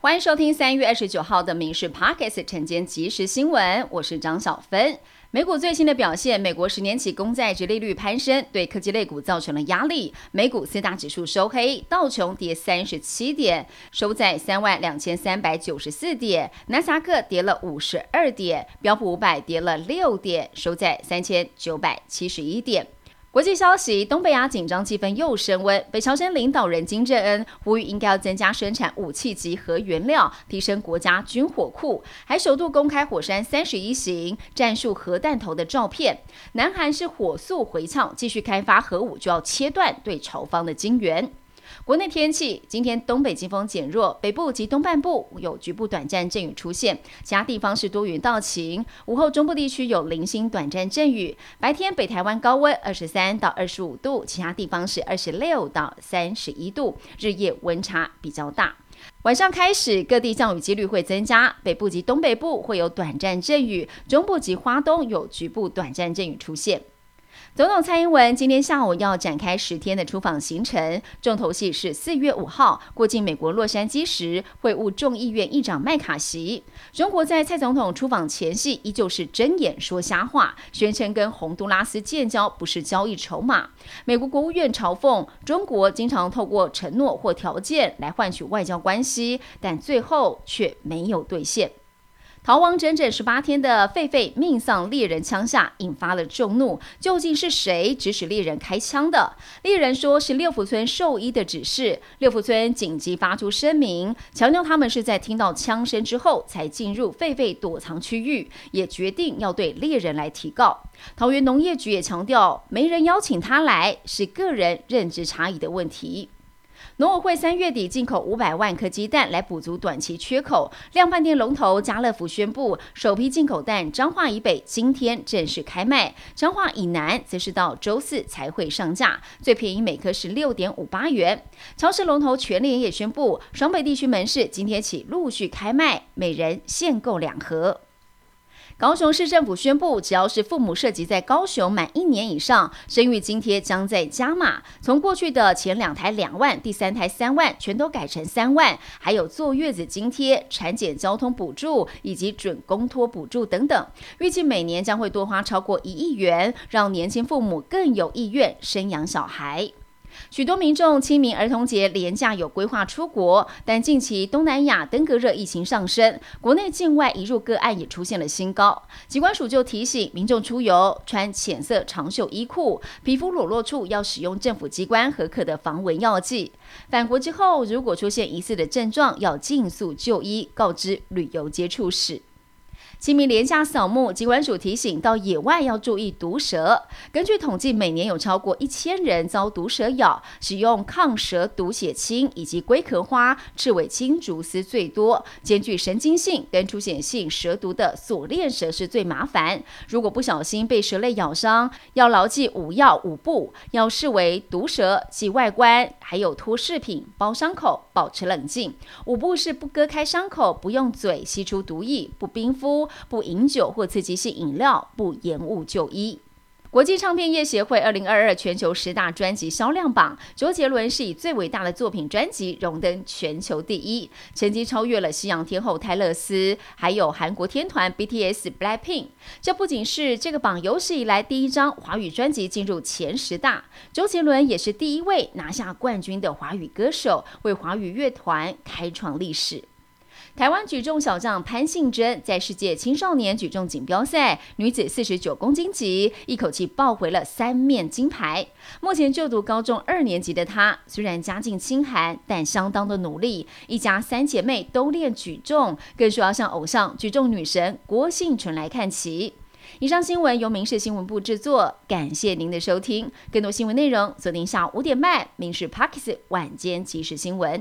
欢迎收听三月二十九号的《民事 Pockets》晨间即时新闻，我是张小芬。美股最新的表现，美国十年期公债值利率攀升，对科技类股造成了压力。美股四大指数收黑，道琼跌三十七点，收在三万两千三百九十四点；纳斯达克跌了五十二点，标普五百跌了六点，收在三千九百七十一点。国际消息：东北亚紧张气氛又升温。北朝鲜领导人金正恩呼吁应该要增加生产武器及核原料，提升国家军火库，还首度公开火山三十一型战术核弹头的照片。南韩是火速回呛，继续开发核武就要切断对朝方的金援。国内天气，今天东北季风减弱，北部及东半部有局部短暂阵雨出现，其他地方是多云到晴。午后中部地区有零星短暂阵雨，白天北台湾高温二十三到二十五度，其他地方是二十六到三十一度，日夜温差比较大。晚上开始，各地降雨几率会增加，北部及东北部会有短暂阵雨，中部及花东有局部短暂阵雨出现。总统蔡英文今天下午要展开十天的出访行程，重头戏是四月五号过境美国洛杉矶时会晤众议院议长麦卡锡。中国在蔡总统出访前夕依旧是睁眼说瞎话，宣称跟洪都拉斯建交不是交易筹码。美国国务院嘲讽中国经常透过承诺或条件来换取外交关系，但最后却没有兑现。逃亡整整十八天的狒狒命丧猎人枪下，引发了众怒。究竟是谁指使猎人开枪的？猎人说是六福村兽医的指示。六福村紧急发出声明，强调他们是在听到枪声之后才进入狒狒躲藏区域，也决定要对猎人来提告。桃园农业局也强调，没人邀请他来，是个人认知差异的问题。农委会三月底进口五百万颗鸡蛋来补足短期缺口。量贩店龙头家乐福宣布，首批进口蛋彰化以北今天正式开卖，彰化以南则是到周四才会上架。最便宜每颗是六点五八元。超市龙头全联也宣布，双北地区门市今天起陆续开卖，每人限购两盒。高雄市政府宣布，只要是父母涉及在高雄满一年以上，生育津贴将在加码，从过去的前两台两万，第三台三万，全都改成三万，还有坐月子津贴、产检交通补助以及准公托补助等等，预计每年将会多花超过一亿元，让年轻父母更有意愿生养小孩。许多民众清明儿童节连假有规划出国，但近期东南亚登革热疫情上升，国内境外移入个案也出现了新高。疾管署就提醒民众出游穿浅色长袖衣裤，皮肤裸露处要使用政府机关核可的防蚊药剂。返国之后，如果出现疑似的症状，要尽速就医，告知旅游接触史。清明廉价扫墓，疾管署提醒到野外要注意毒蛇。根据统计，每年有超过一千人遭毒蛇咬，使用抗蛇毒血清以及龟壳花、赤尾青竹丝最多。兼具神经性跟出血性蛇毒的锁链蛇是最麻烦。如果不小心被蛇类咬伤，要牢记五要五不，要视为毒蛇及外观，还有脱饰品、包伤口、保持冷静。五不是不割开伤口，不用嘴吸出毒液，不冰敷。不饮酒或刺激性饮料，不延误就医。国际唱片业协会二零二二全球十大专辑销量榜，周杰伦是以最伟大的作品专辑荣登全球第一，成绩超越了西洋天后泰勒斯，还有韩国天团 BTS Blackpink。这不仅是这个榜有史以来第一张华语专辑进入前十大，周杰伦也是第一位拿下冠军的华语歌手，为华语乐团开创历史。台湾举重小将潘信珍在世界青少年举重锦标赛女子四十九公斤级一口气抱回了三面金牌。目前就读高中二年级的她，虽然家境清寒，但相当的努力。一家三姐妹都练举重，更说要向偶像举重女神郭幸纯来看齐。以上新闻由民事新闻部制作，感谢您的收听。更多新闻内容锁定下午五点半《民事 Parkes 晚间即时新闻》。